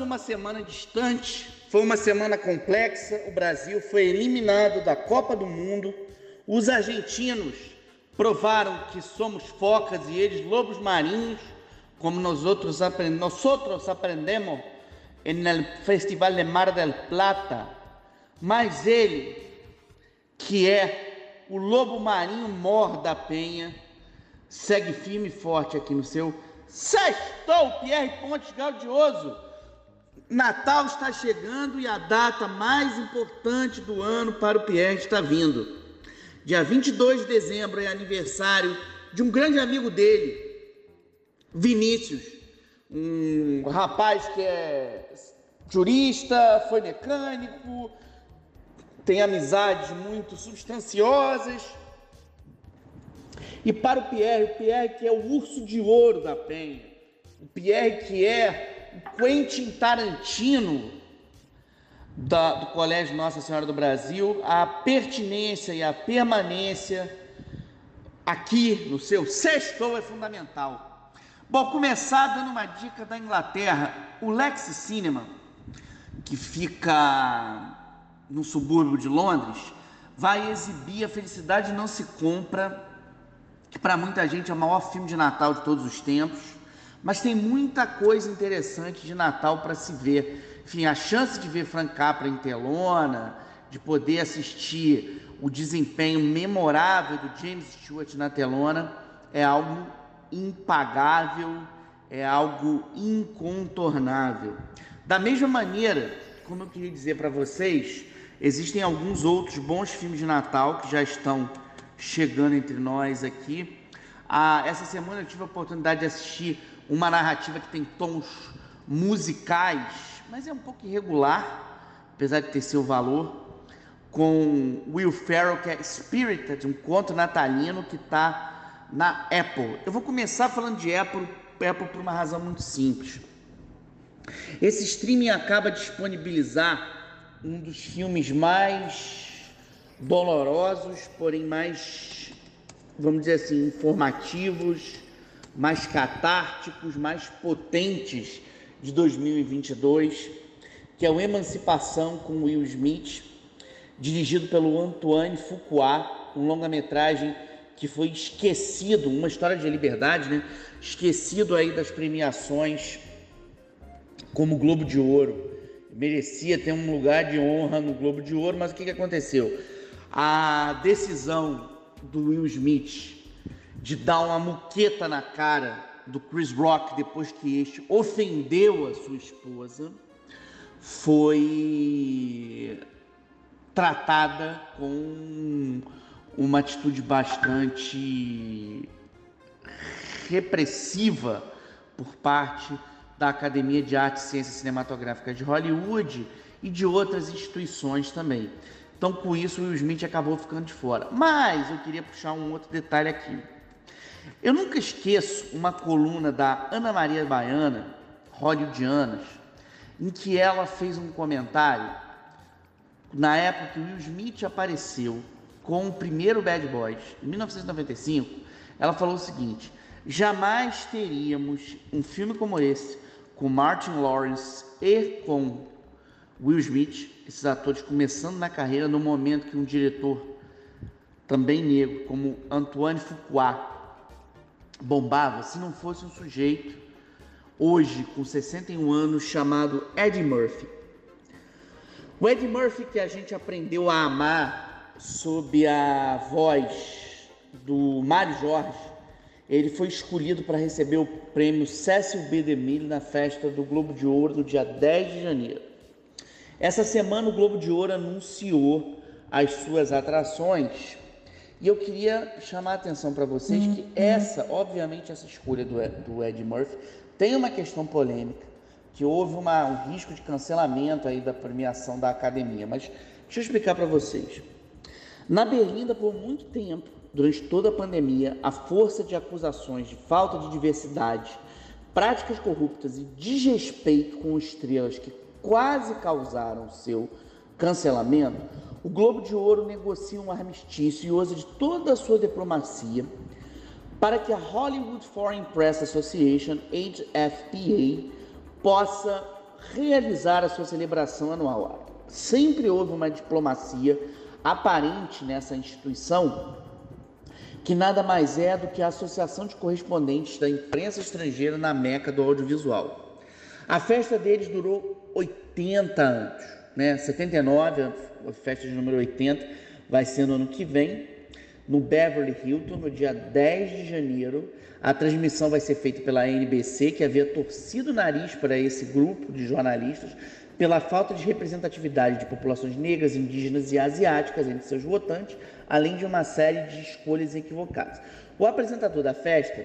Uma semana distante, foi uma semana complexa. O Brasil foi eliminado da Copa do Mundo. Os argentinos provaram que somos focas e eles lobos marinhos, como nós outros, nós outros aprendemos no Festival de Mar del Plata. Mas ele, que é o lobo marinho mor da Penha, segue firme e forte aqui no seu Sextou, Pierre Pontes Gaudioso. Natal está chegando e a data mais importante do ano para o Pierre está vindo. Dia 22 de dezembro é aniversário de um grande amigo dele, Vinícius, um rapaz que é jurista, foi mecânico, tem amizades muito substanciosas. E para o Pierre, o Pierre que é o urso de ouro da Penha, o Pierre que é o Quentin Tarantino da, do Colégio Nossa Senhora do Brasil, a pertinência e a permanência aqui no seu sexto é fundamental. Bom, começar dando uma dica da Inglaterra. O Lexi Cinema, que fica no subúrbio de Londres, vai exibir A Felicidade Não Se Compra que para muita gente é o maior filme de Natal de todos os tempos, mas tem muita coisa interessante de Natal para se ver. Enfim, a chance de ver Frank Capra em telona, de poder assistir o desempenho memorável do James Stewart na telona, é algo impagável, é algo incontornável. Da mesma maneira, como eu queria dizer para vocês, existem alguns outros bons filmes de Natal que já estão chegando entre nós aqui. Ah, essa semana eu tive a oportunidade de assistir uma narrativa que tem tons musicais, mas é um pouco irregular, apesar de ter seu valor, com Will Ferrell, que é Spirited, um conto natalino que está na Apple. Eu vou começar falando de Apple, Apple por uma razão muito simples. Esse streaming acaba de disponibilizar um dos filmes mais dolorosos, porém mais, vamos dizer assim, informativos, mais catárticos, mais potentes de 2022, que é o Emancipação com Will Smith, dirigido pelo Antoine Fuqua, um longa-metragem que foi esquecido, uma história de liberdade, né? Esquecido aí das premiações como Globo de Ouro. Merecia ter um lugar de honra no Globo de Ouro, mas o que, que aconteceu? a decisão do Will Smith de dar uma muqueta na cara do Chris Rock depois que este ofendeu a sua esposa foi tratada com uma atitude bastante repressiva por parte da Academia de Arte e Ciências Cinematográficas de Hollywood e de outras instituições também. Então, com isso, o Will Smith acabou ficando de fora. Mas eu queria puxar um outro detalhe aqui. Eu nunca esqueço uma coluna da Ana Maria Baiana, hollywoodianas, em que ela fez um comentário na época que Will Smith apareceu com o primeiro Bad Boys, em 1995. Ela falou o seguinte: jamais teríamos um filme como esse com Martin Lawrence e com Will Smith, esses atores começando na carreira no momento que um diretor também negro, como Antoine Fuqua, bombava, se não fosse um sujeito hoje com 61 anos chamado Eddie Murphy. O Eddie Murphy que a gente aprendeu a amar sob a voz do Mário Jorge, ele foi escolhido para receber o prêmio Cecil B. DeMille na festa do Globo de Ouro no dia 10 de janeiro. Essa semana o Globo de Ouro anunciou as suas atrações e eu queria chamar a atenção para vocês que uhum. essa, obviamente, essa escolha do, do Ed Murphy tem uma questão polêmica, que houve uma, um risco de cancelamento aí da premiação da academia. Mas deixa eu explicar para vocês. Na Berlinda, por muito tempo, durante toda a pandemia, a força de acusações de falta de diversidade, práticas corruptas e desrespeito com estrelas que quase causaram seu cancelamento, o Globo de Ouro negocia um armistício e usa de toda a sua diplomacia para que a Hollywood Foreign Press Association, HFPA, possa realizar a sua celebração anual. Sempre houve uma diplomacia aparente nessa instituição, que nada mais é do que a associação de correspondentes da imprensa estrangeira na Meca do audiovisual. A festa deles durou 80 anos, né? 79, a festa de número 80 vai ser no ano que vem, no Beverly Hilton, no dia 10 de janeiro. A transmissão vai ser feita pela NBC, que havia torcido o nariz para esse grupo de jornalistas pela falta de representatividade de populações negras, indígenas e asiáticas entre seus votantes, além de uma série de escolhas equivocadas. O apresentador da festa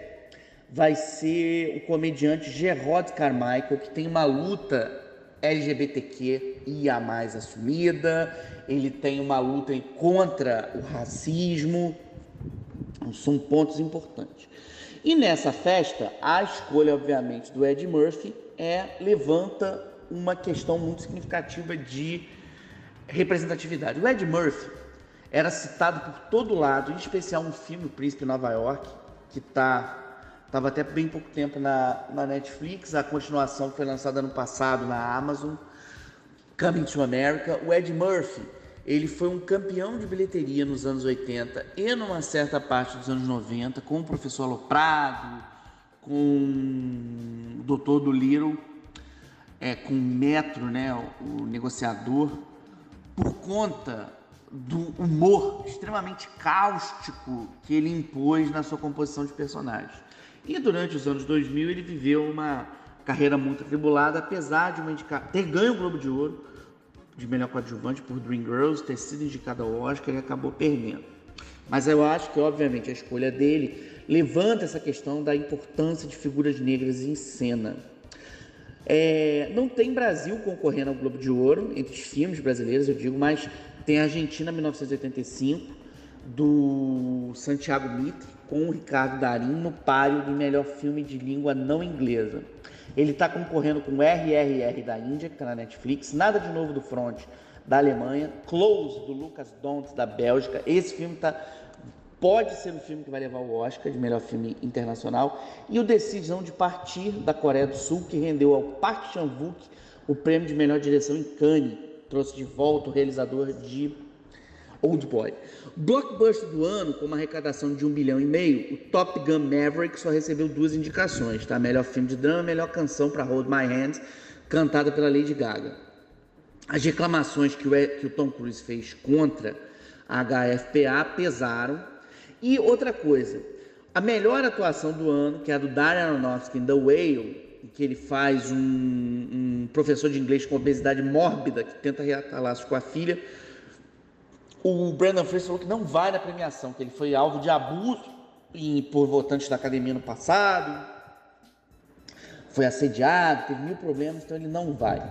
vai ser o comediante Gerard Carmichael, que tem uma luta LGBTQ a mais assumida, ele tem uma luta contra o racismo, são pontos importantes. E nessa festa, a escolha, obviamente, do Ed Murphy é levanta uma questão muito significativa de representatividade. O Ed Murphy era citado por todo lado, em especial um filme, O Príncipe Nova York, que está estava até bem pouco tempo na, na Netflix, a continuação foi lançada ano passado na Amazon, Coming to America. O Ed Murphy, ele foi um campeão de bilheteria nos anos 80 e numa certa parte dos anos 90, com o Professor Aloprado, com o Doutor do Little, é, com o Metro, né, o negociador, por conta do humor extremamente cáustico que ele impôs na sua composição de personagens. E durante os anos 2000 ele viveu uma carreira muito atribulada, apesar de indica... ter ganho o Globo de Ouro de melhor coadjuvante por Dreamgirls, ter sido indicado ao Oscar, ele acabou perdendo. Mas eu acho que, obviamente, a escolha dele levanta essa questão da importância de figuras negras em cena. É, não tem Brasil concorrendo ao Globo de Ouro, entre os filmes brasileiros, eu digo, mas tem Argentina 1985, do Santiago Mitre, com o Ricardo Darim no páreo de melhor filme de língua não inglesa. Ele está concorrendo com RRR da Índia, que está na Netflix, Nada de Novo do Front da Alemanha, Close do Lucas Dont da Bélgica. Esse filme tá, pode ser o filme que vai levar o Oscar de melhor filme internacional. E o Decisão de Partir da Coreia do Sul, que rendeu ao Park Chan-wook o prêmio de melhor direção em Cannes. Trouxe de volta o realizador de Old Boy. Blockbuster do ano, com uma arrecadação de um bilhão e meio, o Top Gun Maverick só recebeu duas indicações, tá? Melhor filme de drama, melhor canção para Hold My Hand, cantada pela Lady Gaga. As reclamações que o, que o Tom Cruise fez contra a HFPA pesaram. E outra coisa, a melhor atuação do ano, que é a do Darren Aronofsky em The Whale, que ele faz um, um professor de inglês com obesidade mórbida que tenta reatar laços com a filha, o Brandon Fraser falou que não vai na premiação, que ele foi alvo de abuso por votantes da academia no passado, foi assediado, teve mil problemas, então ele não vai.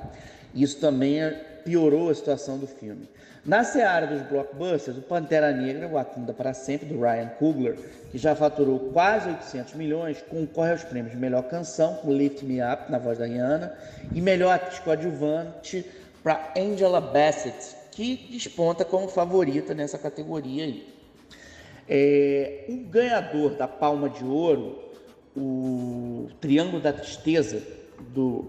Isso também é, piorou a situação do filme. Na seara dos blockbusters, o Pantera Negra, o Wakanda para sempre, do Ryan Coogler, que já faturou quase 800 milhões, concorre aos prêmios de melhor canção, com Lift Me Up, na voz da Rihanna, e melhor atriz coadjuvante para Angela Bassett, que desponta como favorita nessa categoria aí. É, o ganhador da Palma de Ouro, o Triângulo da Tristeza, do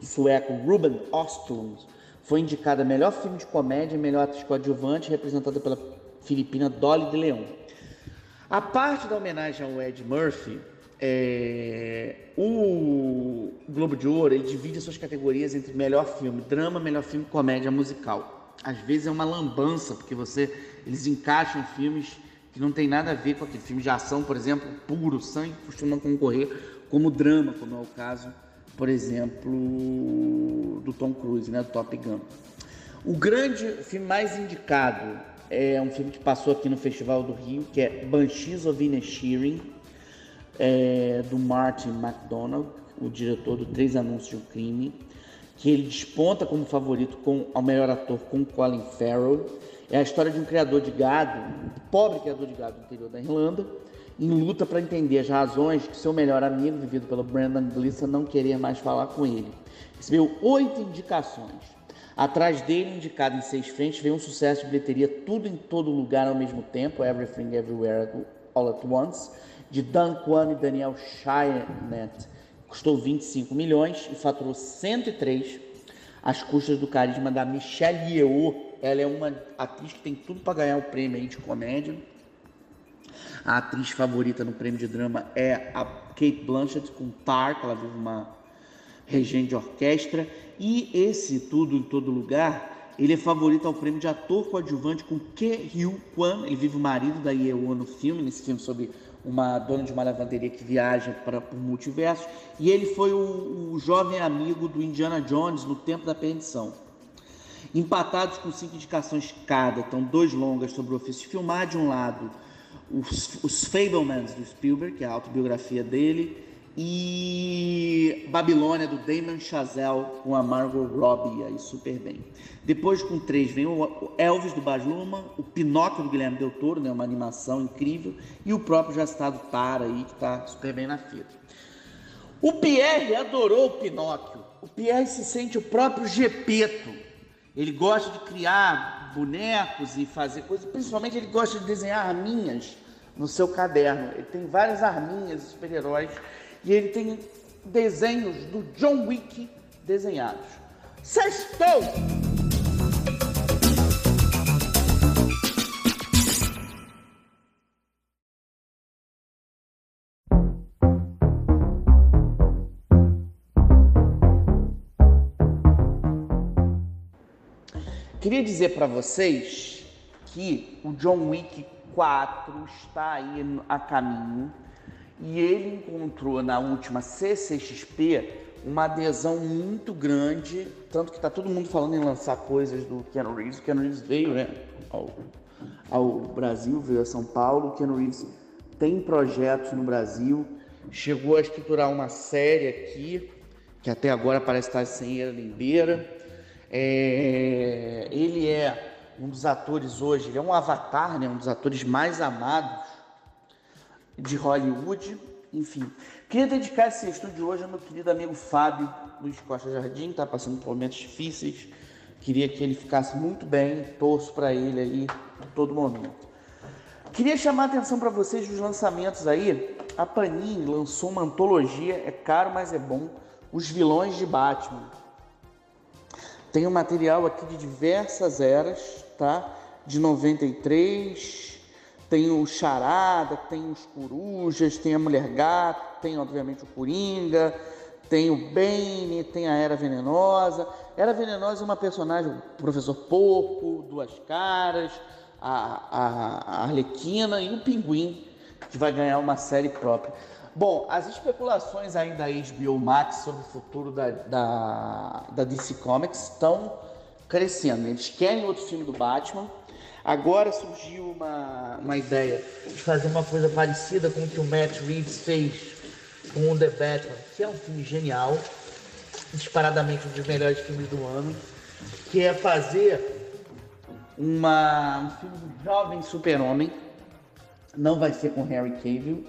sueco Ruben Östlund, foi indicado a melhor filme de comédia e melhor atriz coadjuvante, representada pela filipina Dolly de Leon. A parte da homenagem ao Ed Murphy, é, o Globo de Ouro divide as suas categorias entre melhor filme, drama, melhor filme, comédia musical às vezes é uma lambança, porque você eles encaixam filmes que não tem nada a ver com aquele filme de ação, por exemplo, puro sangue, costumam concorrer como drama, como é o caso, por exemplo, do Tom Cruise, né, do Top Gun. O grande filme mais indicado é um filme que passou aqui no Festival do Rio, que é Banshees of Inisherin, é, do Martin McDonald, o diretor do Três Anúncios de um Crime que ele desponta como favorito com ao melhor ator com Colin Farrell. É a história de um criador de gado, pobre criador de gado do interior da Irlanda, em luta para entender as razões que seu melhor amigo, vivido pelo Brandon Gleeson, não queria mais falar com ele. Recebeu oito indicações. Atrás dele, indicado em seis frentes, veio um sucesso de bilheteria Tudo em Todo Lugar ao mesmo tempo, Everything Everywhere All at Once, de Dan Kwan e Daniel Shinet, custou 25 milhões e faturou 103 às custas do carisma da Michelle Yeoh. Ela é uma atriz que tem tudo para ganhar o prêmio de comédia. A atriz favorita no prêmio de drama é a Kate Blanchett com Tar, que ela vive uma regente de orquestra. E esse Tudo em Todo Lugar, ele é favorito ao prêmio de ator coadjuvante com Ke Hyu Kwan. Ele vive o marido da Yeoh no filme, nesse filme sobre uma dona de uma lavanderia que viaja para o multiverso, e ele foi o, o, jovem amigo do Indiana Jones no Tempo da Perdição. Empatados com cinco indicações cada, estão dois longas sobre o ofício de filmar, de um lado os, os Fablemans do Spielberg, que é a autobiografia dele, e Babilônia do Damon Chazelle com a Margot Robbie aí super bem. Depois com três vem o Elvis do Baz Luhrmann, o Pinóquio do Guilherme Del Toro, né, uma animação incrível, e o próprio já citado Tara aí que está super bem na fita. O Pierre adorou o Pinóquio. O Pierre se sente o próprio Gepeto. Ele gosta de criar bonecos e fazer coisas, principalmente ele gosta de desenhar arminhas no seu caderno. Ele tem várias arminhas super-heróis e ele tem desenhos do John Wick desenhados. Sextou! Queria dizer para vocês que o John Wick 4 está aí a caminho e ele encontrou na última CCXP uma adesão muito grande, tanto que está todo mundo falando em lançar coisas do Keanu Reeves. O Keanu Reeves veio né, ao, ao Brasil, veio a São Paulo. O Keanu Reeves tem projetos no Brasil, chegou a estruturar uma série aqui, que até agora parece estar sem era nem beira. É, ele é um dos atores hoje, ele é um avatar, né, um dos atores mais amados de Hollywood, enfim. Queria dedicar esse estudo de hoje ao meu querido amigo Fábio Luiz Costa Jardim, está passando por momentos difíceis. Queria que ele ficasse muito bem, torço para ele aí a todo momento. Queria chamar a atenção para vocês dos lançamentos aí. A Panini lançou uma antologia, é caro, mas é bom, Os Vilões de Batman. Tem um material aqui de diversas eras, tá? De 93, tem o Charada, tem os Corujas, tem a Mulher Gato, tem obviamente o Coringa, tem o Bane, tem a Era Venenosa. Era Venenosa é uma personagem, o Professor Porco, Duas Caras, a, a, a Arlequina e o Pinguim, que vai ganhar uma série própria. Bom, as especulações aí da HBO Max sobre o futuro da, da, da DC Comics estão crescendo. Eles querem outro filme do Batman, Agora surgiu uma, uma ideia de fazer uma coisa parecida com o que o Matt Reeves fez com o The Batman, que é um filme genial, disparadamente um dos melhores filmes do ano, que é fazer uma, um filme do jovem super-homem, não vai ser com Harry Cavill,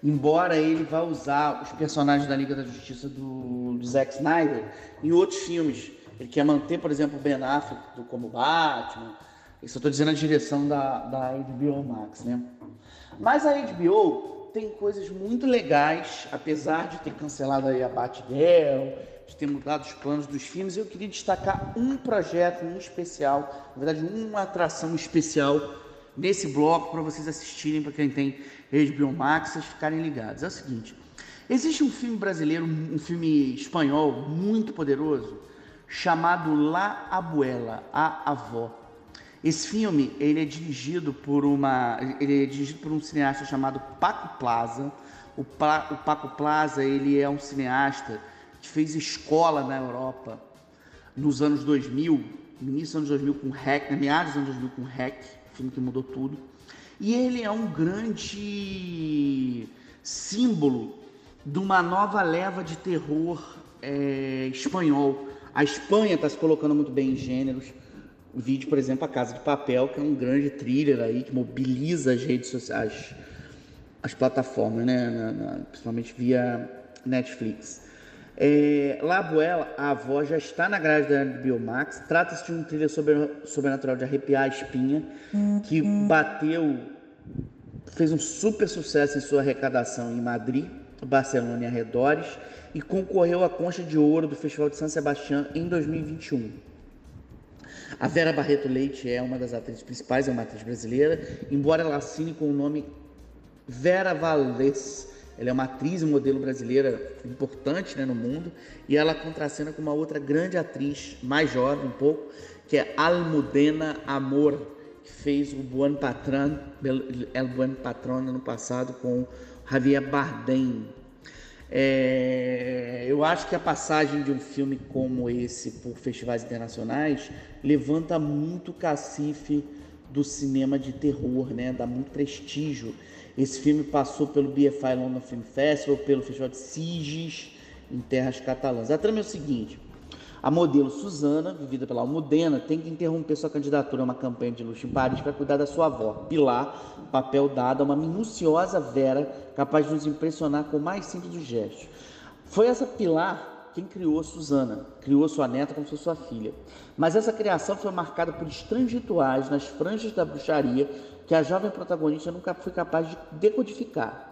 embora ele vá usar os personagens da Liga da Justiça do, do Zack Snyder em outros filmes. Ele quer manter, por exemplo, o Ben Affleck como Batman, isso eu estou dizendo a direção da, da HBO Max, né? Mas a HBO tem coisas muito legais, apesar de ter cancelado aí a Batgirl, de ter mudado os planos dos filmes, eu queria destacar um projeto em especial, na verdade, uma atração especial nesse bloco para vocês assistirem, para quem tem HBO Max, vocês ficarem ligados. É o seguinte: existe um filme brasileiro, um filme espanhol muito poderoso, chamado La Abuela, a avó. Esse filme ele é dirigido por uma, ele é dirigido por um cineasta chamado Paco Plaza. O, o Paco Plaza ele é um cineasta que fez escola na Europa nos anos 2000, no início dos anos 2000 com Hack, na meados dos anos 2000 com Hack, filme que mudou tudo. E ele é um grande símbolo de uma nova leva de terror é, espanhol. A Espanha está se colocando muito bem em gêneros vídeo, por exemplo, A Casa de Papel, que é um grande thriller aí que mobiliza as redes sociais, as plataformas, né? Na, na, principalmente via Netflix. É, Labuela, a avó, já está na grade da Biomax. Trata-se de um thriller sobre, sobrenatural de arrepiar a espinha, que bateu, fez um super sucesso em sua arrecadação em Madrid. Barcelona e arredores e concorreu à concha de ouro do Festival de San Sebastián em 2021. A Vera Barreto Leite é uma das atrizes principais, é uma atriz brasileira, embora ela assine com o nome Vera Valdez. Ela é uma atriz e modelo brasileira importante né, no mundo e ela contracena com uma outra grande atriz, mais jovem um pouco, que é Almudena Amor, que fez o Buen Patron, El Buen Patron ano passado com Javier Bardem. É, eu acho que a passagem de um filme como esse por festivais internacionais levanta muito cacife do cinema de terror, né? Dá muito prestígio. Esse filme passou pelo BFI London Film Festival, pelo Festival de Siges, em terras catalãs. A trama é o seguinte: a modelo Susana, vivida pela Almudena, tem que interromper sua candidatura a uma campanha de luxo em Paris para cuidar da sua avó, Pilar, papel dado a uma minuciosa Vera capaz de nos impressionar com o mais simples dos gestos. Foi essa Pilar quem criou Susana, criou sua neta como se fosse sua filha. Mas essa criação foi marcada por estranhos rituais nas franjas da bruxaria que a jovem protagonista nunca foi capaz de decodificar.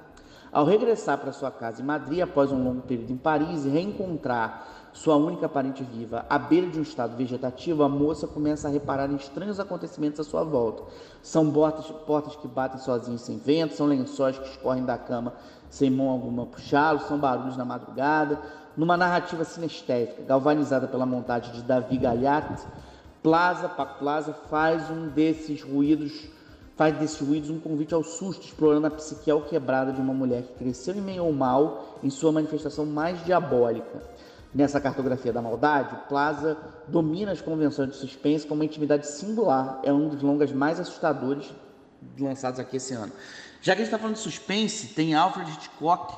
Ao regressar para sua casa em Madrid após um longo período em Paris e reencontrar sua única parente viva, à beira de um estado vegetativo, a moça começa a reparar em estranhos acontecimentos à sua volta. São portas, portas que batem sozinhas sem vento, são lençóis que escorrem da cama sem mão alguma puxá-los, são barulhos na madrugada. Numa narrativa sinestésica, galvanizada pela montagem de Davi Galhart, Plaza, Plaza faz um desses ruídos faz desses ruídos um convite ao susto, explorando a psique quebrada de uma mulher que cresceu em meio ao mal em sua manifestação mais diabólica. Nessa cartografia da maldade, Plaza domina as convenções de suspense com uma intimidade singular. É um dos longas mais assustadores lançados aqui esse ano. Já que a gente está falando de suspense, tem Alfred Hitchcock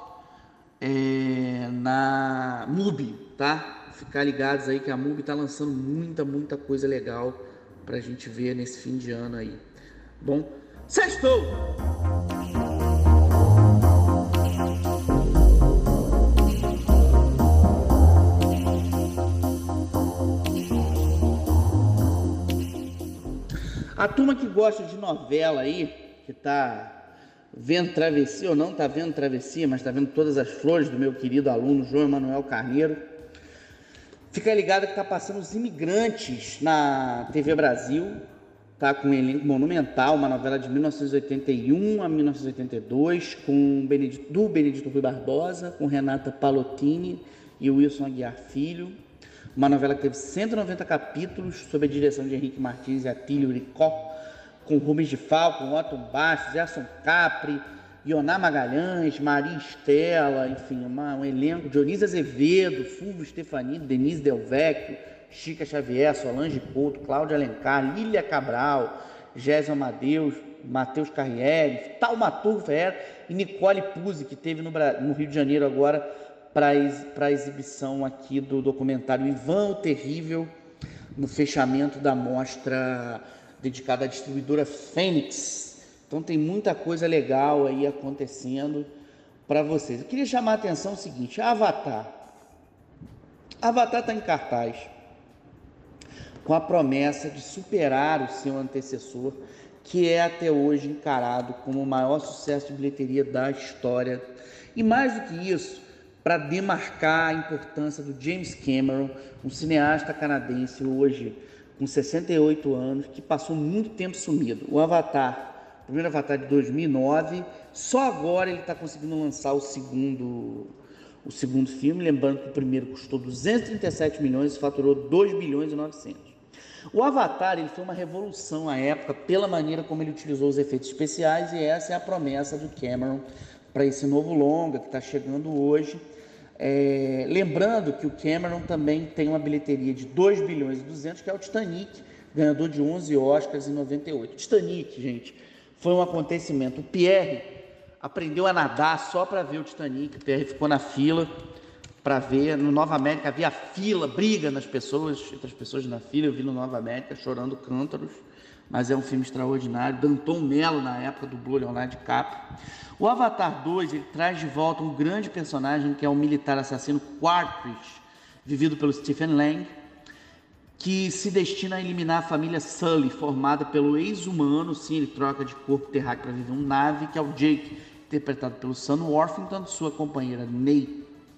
é, na MUBI, tá? Ficar ligados aí que a MUBI está lançando muita, muita coisa legal para a gente ver nesse fim de ano aí. Bom, sextou! A turma que gosta de novela aí, que tá vendo travessia ou não tá vendo travessia, mas tá vendo todas as flores do meu querido aluno João Emanuel Carneiro, fica ligado que tá passando os imigrantes na TV Brasil, tá com um elenco monumental, uma novela de 1981 a 1982, com Benedito, do Benedito Rui Barbosa, com Renata Palottini e Wilson Aguiar Filho. Uma novela que teve 190 capítulos, sob a direção de Henrique Martins e Atílio Ricó, com Rubens de Falco, Otto Bastos, Gerson Capri, Ioná Magalhães, Maria Estela, enfim, uma, um elenco, Dionísio Azevedo, Fulvio Stefanini, Denise Del Vecchio, Chica Xavier, Solange Couto, Cláudia Alencar, Lília Cabral, Gésio Amadeus, Matheus Carriere, Taumaturgo Ferreira e Nicole Puzzi, que teve no, no, Rio de Janeiro agora para a exibição aqui do documentário Ivan o Terrível, no fechamento da mostra dedicada à distribuidora Fênix. Então tem muita coisa legal aí acontecendo para vocês. Eu queria chamar a atenção o seguinte, Avatar. Avatar está em cartaz com a promessa de superar o seu antecessor, que é até hoje encarado como o maior sucesso de bilheteria da história. E mais do que isso, para demarcar a importância do James Cameron, um cineasta canadense hoje com 68 anos, que passou muito tempo sumido. O Avatar, o primeiro Avatar de 2009, só agora ele está conseguindo lançar o segundo o segundo filme, lembrando que o primeiro custou 237 milhões e faturou 2 bilhões e 900. O Avatar ele foi uma revolução à época pela maneira como ele utilizou os efeitos especiais e essa é a promessa do Cameron para esse novo longa que está chegando hoje. É, lembrando que o Cameron também tem uma bilheteria de 2 bilhões e 200, que é o Titanic, ganhador de 11 Oscars em 98. Titanic, gente, foi um acontecimento. O Pierre aprendeu a nadar só para ver o Titanic. O Pierre ficou na fila para ver. No Nova América havia fila, briga nas pessoas, entre as pessoas na fila. Eu vi no Nova América chorando cântaros, mas é um filme extraordinário. Danton Mello, na época, do Leonardo DiCaprio. O Avatar 2 ele traz de volta um grande personagem que é o militar assassino Quaritch, vivido pelo Stephen Lang, que se destina a eliminar a família Sully, formada pelo ex-humano, sim, ele troca de corpo terráqueo para viver um nave, que é o Jake, interpretado pelo Sam Worthington, sua companheira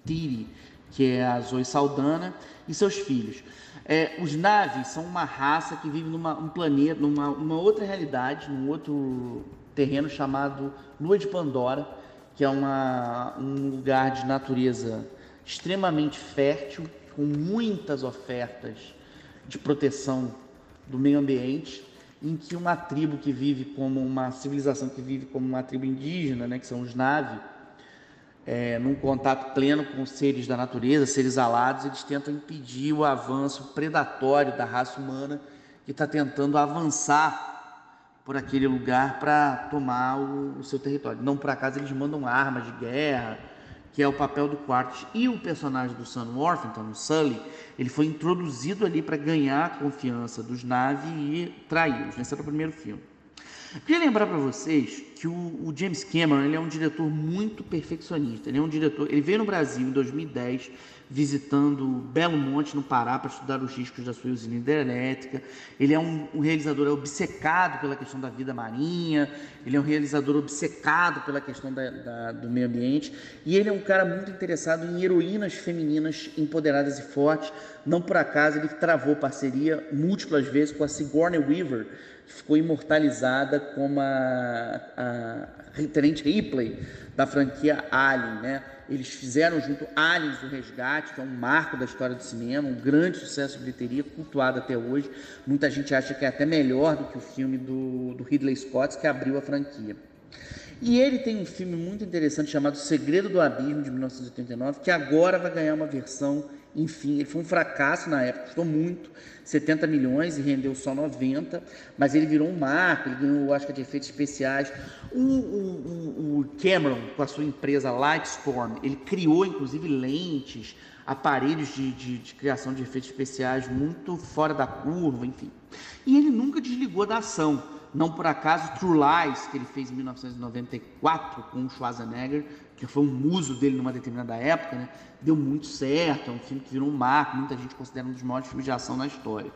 Neytiri, que é a Zoe Saldana, e seus filhos. É, os Navi são uma raça que vive numa um planeta, numa uma outra realidade, num outro terreno chamado Lua de Pandora, que é uma, um lugar de natureza extremamente fértil, com muitas ofertas de proteção do meio ambiente, em que uma tribo que vive como uma civilização que vive como uma tribo indígena, né, que são os Navi, é, num contato pleno com seres da natureza, seres alados, eles tentam impedir o avanço predatório da raça humana que está tentando avançar por aquele lugar para tomar o, o, seu território. Não por acaso eles mandam armas de guerra, que é o papel do Quartz. E o personagem do Sam Worthington, o Sully, ele foi introduzido ali para ganhar a confiança dos Na'vi e traí-los. Esse era o primeiro filme. Queria lembrar para vocês que o, o, James Cameron ele é um diretor muito perfeccionista. Ele é um diretor. Ele veio no Brasil em 2010 visitando Belo Monte no Pará para estudar os riscos da sua usina hidrelétrica. Ele é um, um realizador obcecado pela questão da vida marinha. Ele é um realizador obcecado pela questão da, da, do meio ambiente e ele é um cara muito interessado em heroínas femininas empoderadas e fortes. Não por acaso ele travou parceria múltiplas vezes com a Sigourney Weaver ficou imortalizada como a, a Tenente Ripley da franquia Alien, né? Eles fizeram junto Aliens do Resgate, que é um marco da história do cinema, um grande sucesso de bilheteria, cultuado até hoje. Muita gente acha que é até melhor do que o filme do, do Ridley Scott, que abriu a franquia. E ele tem um filme muito interessante chamado Segredo do Abismo, de 1989, que agora vai ganhar uma versão enfim, ele foi um fracasso na época, custou muito, 70 milhões e rendeu só 90, mas ele virou um marco, ele ganhou Oscar de efeitos especiais. O, o, o Cameron, com a sua empresa Lightstorm, ele criou inclusive lentes, aparelhos de, de, de criação de efeitos especiais muito fora da curva, enfim. E ele nunca desligou da ação. Não por acaso, True Lies, que ele fez em 1994 com o Schwarzenegger, que foi um muso dele numa determinada época, né? deu muito certo, é um filme que virou um marco, muita gente considera um dos maiores filmes de ação na história.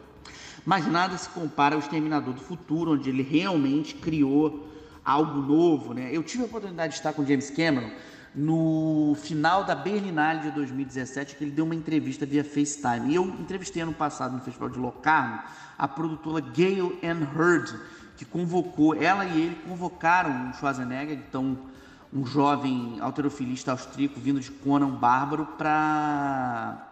Mas nada se compara ao Exterminador do Futuro, onde ele realmente criou algo novo. Né? Eu tive a oportunidade de estar com James Cameron no final da Berlinale de 2017, que ele deu uma entrevista via FaceTime. E eu entrevistei ano passado no Festival de Locarno a produtora Gail Ann Hurd, que convocou, ela e ele convocaram o Schwarzenegger, então um jovem alterofilista austríaco vindo de Conan Bárbaro para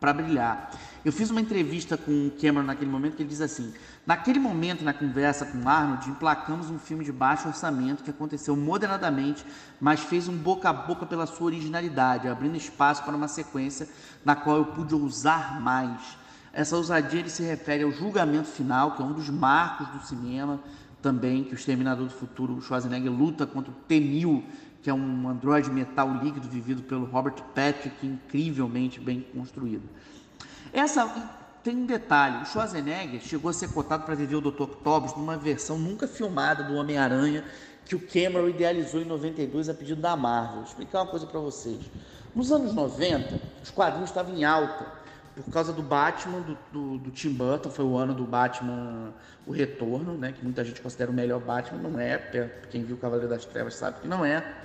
para brilhar. Eu fiz uma entrevista com o Cameron naquele momento que ele diz assim: naquele momento na conversa com Arnold, emplacamos um filme de baixo orçamento que aconteceu moderadamente, mas fez um boca a boca pela sua originalidade, abrindo espaço para uma sequência na qual eu pude ousar mais. Essa ousadia ele se refere ao julgamento final, que é um dos marcos do cinema, também que o Exterminador do Futuro, o Schwarzenegger, luta contra o T-1000, que é um androide metal líquido vivido pelo Robert Patrick, incrivelmente bem construído. Essa tem um detalhe, o Schwarzenegger chegou a ser cotado para viver o Dr. Octopus numa versão nunca filmada do Homem-Aranha que o Cameron idealizou em 92 a pedido da Marvel. Vou explicar uma coisa para vocês. Nos anos 90, os quadrinhos estavam em alta por causa do Batman, do, do, do, Tim Burton, foi o ano do Batman O Retorno, né, que muita gente considera o melhor Batman, não é, quem viu Cavaleiro das Trevas sabe que não é.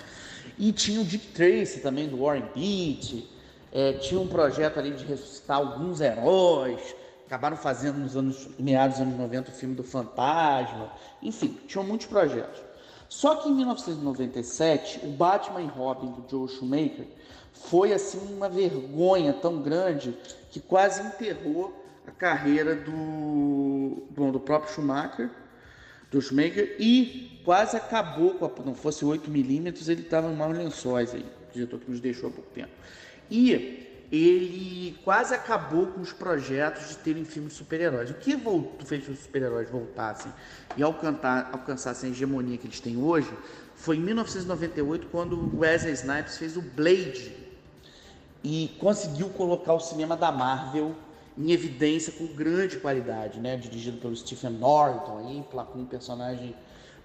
E tinha o Dick Tracy também, do Warren Beatty, é, tinha um projeto ali de ressuscitar alguns heróis, acabaram fazendo nos anos, meados dos anos 90 o filme do Fantasma, enfim, tinham muitos projetos. Só que em 1997, o Batman e Robin do Joe Schumacher foi assim uma vergonha tão grande que quase enterrou a carreira do, bom, do próprio Schumacher, do Schumacher, e quase acabou com a, não fosse 8 milímetros, ele estava em maus lençóis aí, diretor que nos deixou há pouco tempo. E ele quase acabou com os projetos de terem filmes de super-heróis. O que voltou, fez os super-heróis voltassem e alcançar, alcançassem a hegemonia que eles têm hoje foi em 1998, quando Wesley Snipes fez o Blade, e conseguiu colocar o cinema da Marvel em evidência com grande qualidade, né? Dirigido pelo Stephen Norton, aí, com um personagem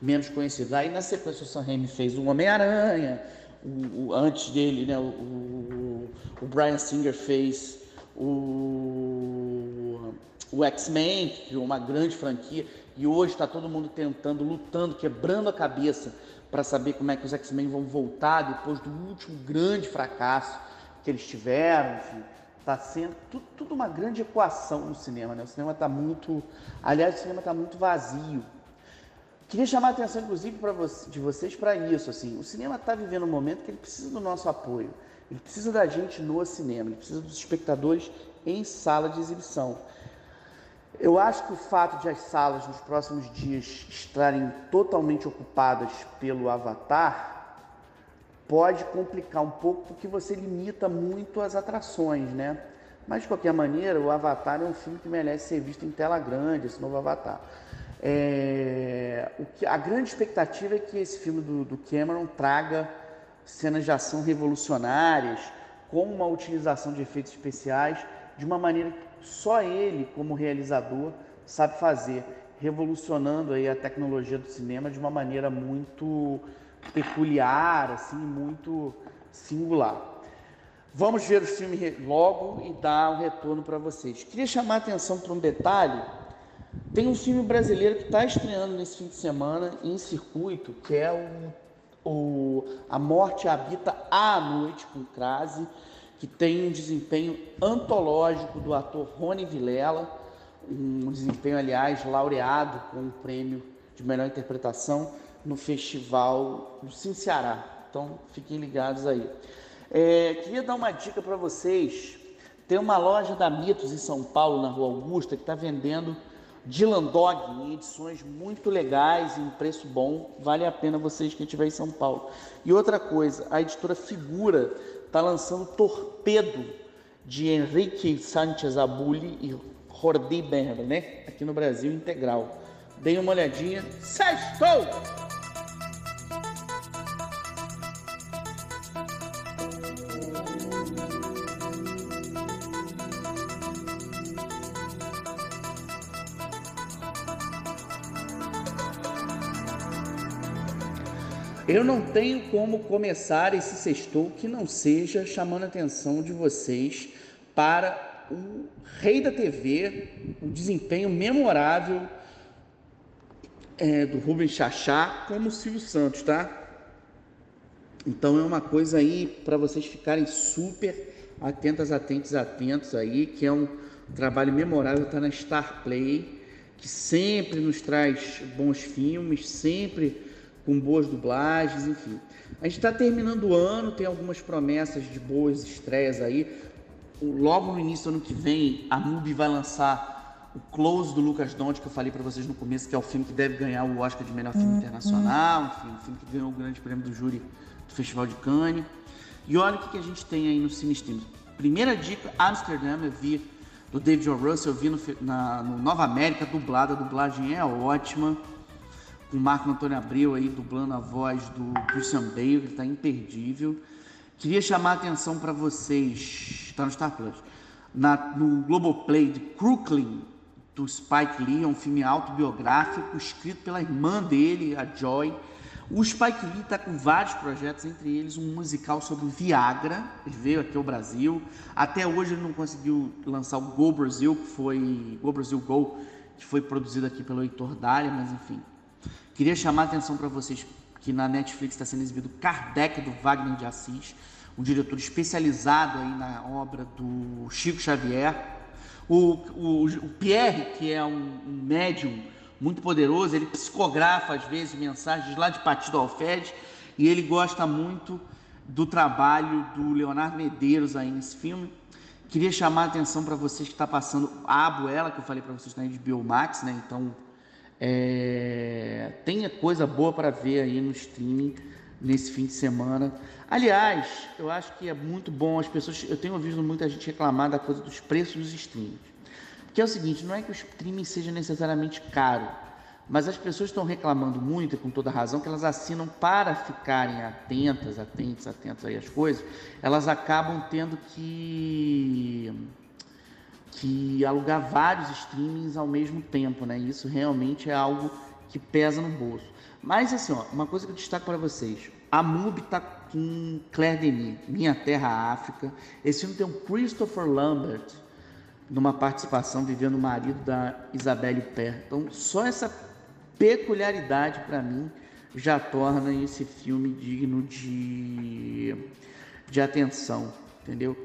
menos conhecido. Aí na sequência o Sam Raimi fez o Homem-Aranha, o, o, antes dele, né? O, o, o, Brian Singer fez o o X-Men, que criou uma grande franquia, e hoje está todo mundo tentando, lutando, quebrando a cabeça para saber como é que os X-Men vão voltar depois do último grande fracasso que eles tiveram. Enfim, está sendo tudo, tudo, uma grande equação no cinema. Né? O cinema está muito. Aliás, o cinema está muito vazio. Queria chamar a atenção, inclusive, você, de vocês para isso. Assim, o cinema está vivendo um momento que ele precisa do nosso apoio. Ele precisa da gente no cinema, ele precisa dos espectadores em sala de exibição. Eu acho que o fato de as salas nos próximos dias estarem totalmente ocupadas pelo Avatar pode complicar um pouco porque você limita muito as atrações, né? Mas de qualquer maneira, o Avatar é um filme que merece ser visto em tela grande, esse novo Avatar. É... O que... A grande expectativa é que esse filme do, do Cameron traga cenas de ação revolucionárias, com uma utilização de efeitos especiais de uma maneira que só ele, como realizador, sabe fazer, revolucionando aí a tecnologia do cinema de uma maneira muito peculiar, assim, muito singular. Vamos ver o filme logo e dar um retorno para vocês. Queria chamar a atenção para um detalhe. Tem um filme brasileiro que está estreando nesse fim de semana em circuito, que é o o A Morte Habita à Noite com Crase, que tem um desempenho antológico do ator Rony Vilela, um desempenho, aliás, laureado com o prêmio de melhor interpretação no festival do Sim Ceará. Então, fiquem ligados aí. É, queria dar uma dica para vocês. Tem uma loja da Mitos em São Paulo, na Rua Augusta, que está vendendo Dylan Dog em edições muito legais, em preço bom, vale a pena vocês que estiver em São Paulo. E outra coisa, a editora Figura está lançando Torpedo de Henrique Sanchez Abuli e Jordi Berber, né? Aqui no Brasil integral. Deem uma olhadinha. Sextou! Eu não tenho como começar esse sextou que não seja chamando a atenção de vocês para o rei da TV, o desempenho memorável é, do Rubens Chachá como o Silvio Santos, tá? Então é uma coisa aí para vocês ficarem super atentas, atentos, atentos aí, que é um trabalho memorável, tá na Star Play, que sempre nos traz bons filmes, sempre com boas dublagens, enfim. A gente está terminando o ano, tem algumas promessas de boas estreias aí. Logo no início do ano que vem, a MUBI vai lançar o Close do Lucas Donte, que eu falei para vocês no começo, que é o filme que deve ganhar o Oscar de melhor filme uhum. internacional, enfim, o filme que ganhou o grande prêmio do júri do Festival de Cannes. E olha o que, que a gente tem aí no Cine Stream. Primeira dica, Amsterdã, eu vi do David O. Russell, eu vi no, na, no Nova América, dublada, a dublagem é ótima o Marco Antônio Abreu aí dublando a voz do Christian Bale, que está imperdível. Queria chamar a atenção para vocês, está no Star Plus, na, no Globoplay de Crooklyn, do Spike Lee, é um filme autobiográfico escrito pela irmã dele, a Joy. O Spike Lee está com vários projetos, entre eles um musical sobre Viagra, ele veio aqui ao Brasil. Até hoje ele não conseguiu lançar o Go Brasil, que foi Go Brasil Go, que foi produzido aqui pelo Heitor Dália, mas enfim, Queria chamar a atenção para vocês que na Netflix está sendo exibido Kardec do Wagner de Assis, um diretor especializado aí na obra do Chico Xavier. O, o, o Pierre, que é um, um médium muito poderoso, ele psicografa às vezes mensagens lá de Partido Alfedes e ele gosta muito do trabalho do Leonardo Medeiros aí nesse filme. Queria chamar a atenção para vocês que está passando a Abuela, que eu falei para vocês na HBO Max, né? Então é, tenha coisa boa para ver aí no streaming nesse fim de semana. Aliás, eu acho que é muito bom as pessoas. Eu tenho ouvido muita gente reclamar da coisa dos preços dos streams. Que é o seguinte: não é que o streaming seja necessariamente caro, mas as pessoas estão reclamando muito, e com toda razão, que elas assinam para ficarem atentas, atentas, atentas aí às coisas, elas acabam tendo que que alugar vários streamings ao mesmo tempo, né? Isso realmente é algo que pesa no bolso. Mas assim, ó, uma coisa que eu destaco para vocês: a MUBI tá com Claire Denis, Minha Terra África. Esse filme tem o Christopher Lambert, numa participação vivendo o marido da Isabelle Pé. Então, só essa peculiaridade para mim já torna esse filme digno de, de atenção, entendeu?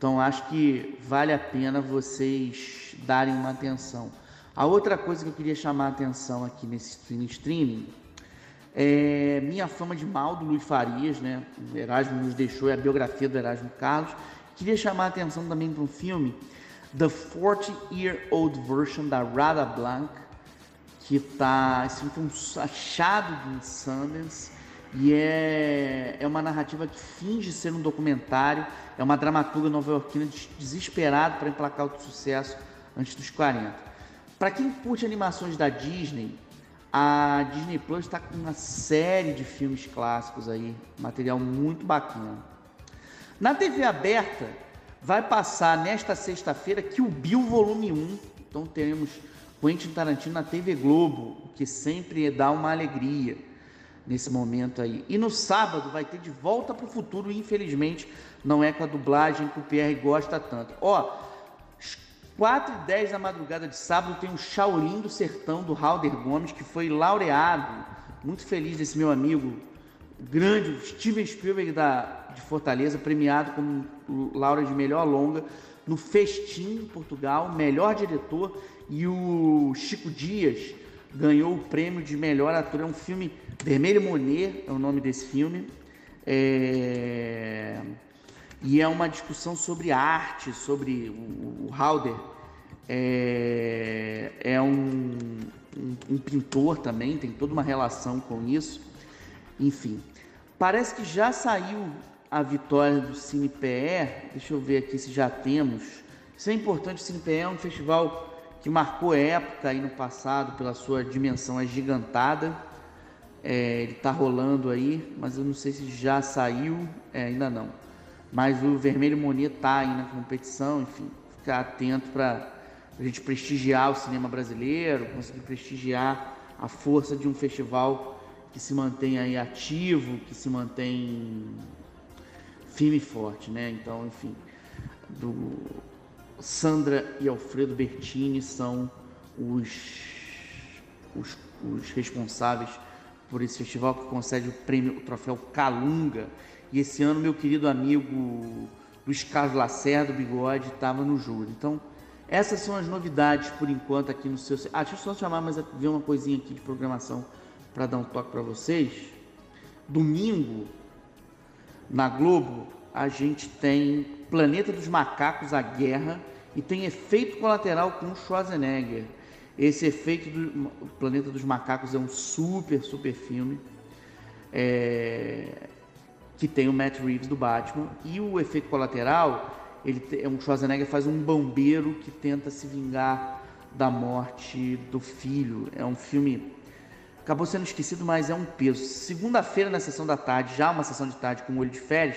Então, acho que vale a pena vocês darem uma atenção. A outra coisa que eu queria chamar a atenção aqui nesse streaming é Minha Fama de Mal, do Luiz Farias, né? O Erasmo nos deixou, é a biografia do Erasmo Carlos. Queria chamar a atenção também para um filme, The 40 Year Old Version, da Rada Blanc, que tá. Esse um achado de Sundance. E é, é uma narrativa que finge ser um documentário, é uma dramaturga nova-iorquina desesperada para emplacar o sucesso antes dos 40. Para quem curte animações da Disney, a Disney Plus está com uma série de filmes clássicos aí, material muito bacana. Na TV aberta, vai passar nesta sexta-feira que o Bill Volume 1. Então teremos Quentin Tarantino na TV Globo, o que sempre dá uma alegria nesse momento aí. E no sábado vai ter De Volta para o Futuro, infelizmente não é com a dublagem que o Pierre gosta tanto. Ó, 4 e 10 da madrugada de sábado tem o Shaolin do Sertão do Halder Gomes, que foi laureado. Muito feliz desse meu amigo, grande Steven Spielberg da, de Fortaleza, premiado como Laura de melhor longa no Festim Portugal, melhor diretor, e o Chico Dias ganhou o prêmio de melhor ator. É um filme Vermelho Monet, é o nome desse filme. É... E é uma discussão sobre arte, sobre o, Halder é, é um, um, um, pintor também, tem toda uma relação com isso. Enfim, parece que já saiu a vitória do CinePE. Deixa eu ver aqui se já temos. Isso é importante, o CinePE é um festival que marcou época aí no passado pela sua dimensão agigantada. É, ele está rolando aí, mas eu não sei se já saiu, é, ainda não. Mas o Vermelho Monet está aí na competição, enfim, ficar atento para a gente prestigiar o cinema brasileiro, conseguir prestigiar a força de um festival que se mantém aí ativo, que se mantém firme e forte, né? Então, enfim, do Sandra e Alfredo Bertini são os, os, os responsáveis por esse festival que concede o prêmio, o troféu Calunga e esse ano, meu querido amigo Luiz Carlos Lacerda, Bigode, estava no júri. Então, essas são as novidades por enquanto aqui no seu. Ah, deixa eu só chamar mais ver uma coisinha aqui de programação para dar um toque para vocês. Domingo, na Globo, a gente tem Planeta dos Macacos, a Guerra, e tem Efeito Colateral com Schwarzenegger. Esse Efeito do Planeta dos Macacos é um super, super filme. É que tem o Matt Reeves do Batman, e o efeito colateral, ele é um Schwarzenegger faz um bombeiro que tenta se vingar da morte do filho. É um filme acabou sendo esquecido, mas é um peso. Segunda-feira na sessão da tarde, já uma sessão de tarde com olho de férias,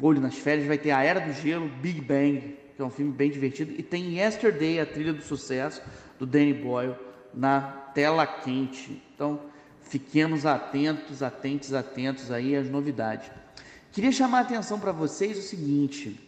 olho nas férias, vai ter a Era do Gelo, Big Bang, que é um filme bem divertido, e tem Yesterday, a trilha do sucesso do Danny Boyle na tela quente. Então, Fiquemos atentos, atentos, atentos aí às novidades. Queria chamar a atenção para vocês o seguinte: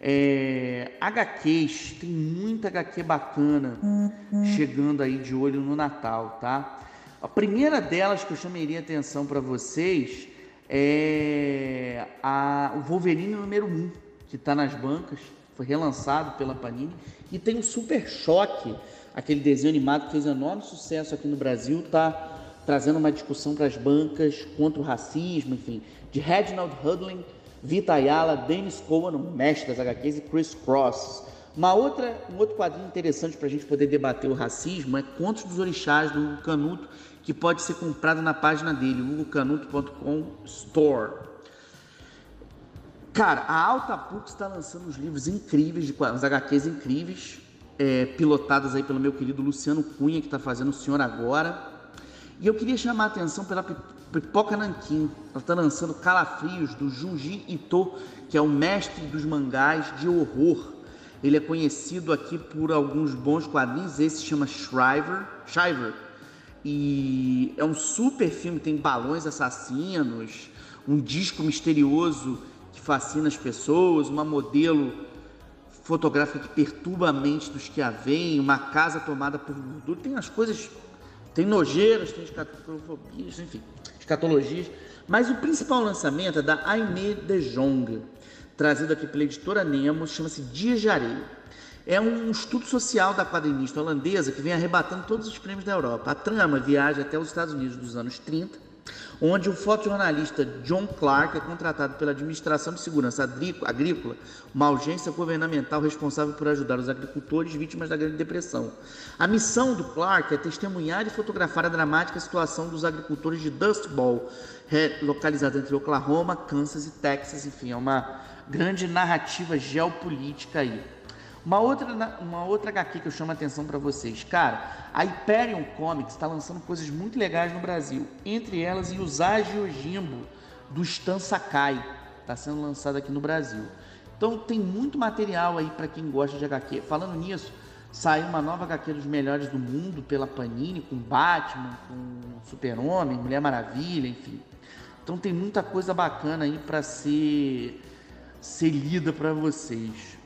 é, HQs, tem muita HQ bacana uhum. chegando aí de olho no Natal, tá? A primeira delas que eu chamaria atenção para vocês é a, o Wolverine número 1, que está nas bancas, foi relançado pela Panini, e tem o Super Choque, aquele desenho animado que fez enorme sucesso aqui no Brasil, tá? trazendo uma discussão para as bancas contra o racismo, enfim, de Reginald Hudlin, Vita Ayala, Dennis Cohen, o mestre das HQs, e Chris Cross. Uma outra, um outro quadrinho interessante para a gente poder debater o racismo é Contos dos Orixás, do Canuto, que pode ser comprado na página dele, hugocanuto.com store. Cara, a Alta Pux está lançando uns livros incríveis, de, uns HQs incríveis, é, aí pelo meu querido Luciano Cunha, que está fazendo O Senhor Agora. E eu queria chamar a atenção pela Pipoca Nankin. Ela está lançando Calafrios, do Junji Ito, que é o mestre dos mangás de horror. Ele é conhecido aqui por alguns bons quadrinhos. Esse se chama Shriver, Shiver. E é um super filme, tem balões assassinos, um disco misterioso que fascina as pessoas, uma modelo fotográfica que perturba a mente dos que a veem, uma casa tomada por gordura, tem as coisas, tem nojeiras, tem escatologias, enfim, escatologias, mas o principal lançamento é da Aimee de Jong, trazido aqui pela editora Nemo, chama-se Dias de Areia. É um estudo social da quadrinista holandesa que vem arrebatando todos os prêmios da Europa. A trama viaja até os Estados Unidos dos anos 30, onde o fotojornalista John Clark é contratado pela Administração de Segurança Agrícola, uma agência governamental responsável por ajudar os agricultores vítimas da Grande Depressão. A missão do Clark é testemunhar e fotografar a dramática situação dos agricultores de Dust Bowl, localizado entre Oklahoma, Kansas e Texas. Enfim, é uma grande narrativa geopolítica aí. Uma outra, uma outra HQ que eu chamo a atenção para vocês. Cara, a Hyperion Comics está lançando coisas muito legais no Brasil. Entre elas, Yusagi Ojimbo, do Stan Sakai. Está sendo lançado aqui no Brasil. Então tem muito material aí para quem gosta de HQ. Falando nisso, saiu uma nova HQ dos melhores do mundo pela Panini, com Batman, com Super-Homem, Mulher Maravilha, enfim. Então tem muita coisa bacana aí para ser, ser lida para vocês.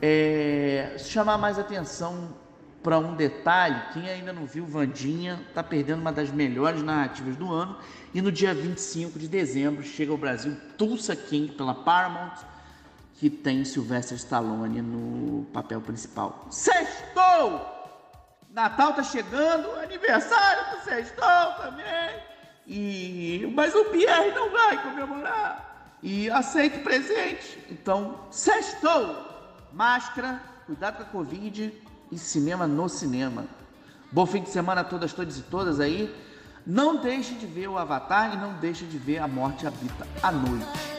É, chamar mais atenção para um detalhe, quem ainda não viu Vandinha está perdendo uma das melhores narrativas do ano e no dia 25 de dezembro chega ao Brasil Tulsa King pela Paramount que tem Sylvester Stallone no papel principal. Sextou! Natal tá chegando, aniversário do Sextou também. E mas o Pierre não vai comemorar. E aceite presente. Então, sextou! Máscara, cuidado com a Covid e cinema no cinema. Bom fim de semana a todas, todos e todas aí. Não deixe de ver o Avatar e não deixe de ver A Morte Habita à Noite.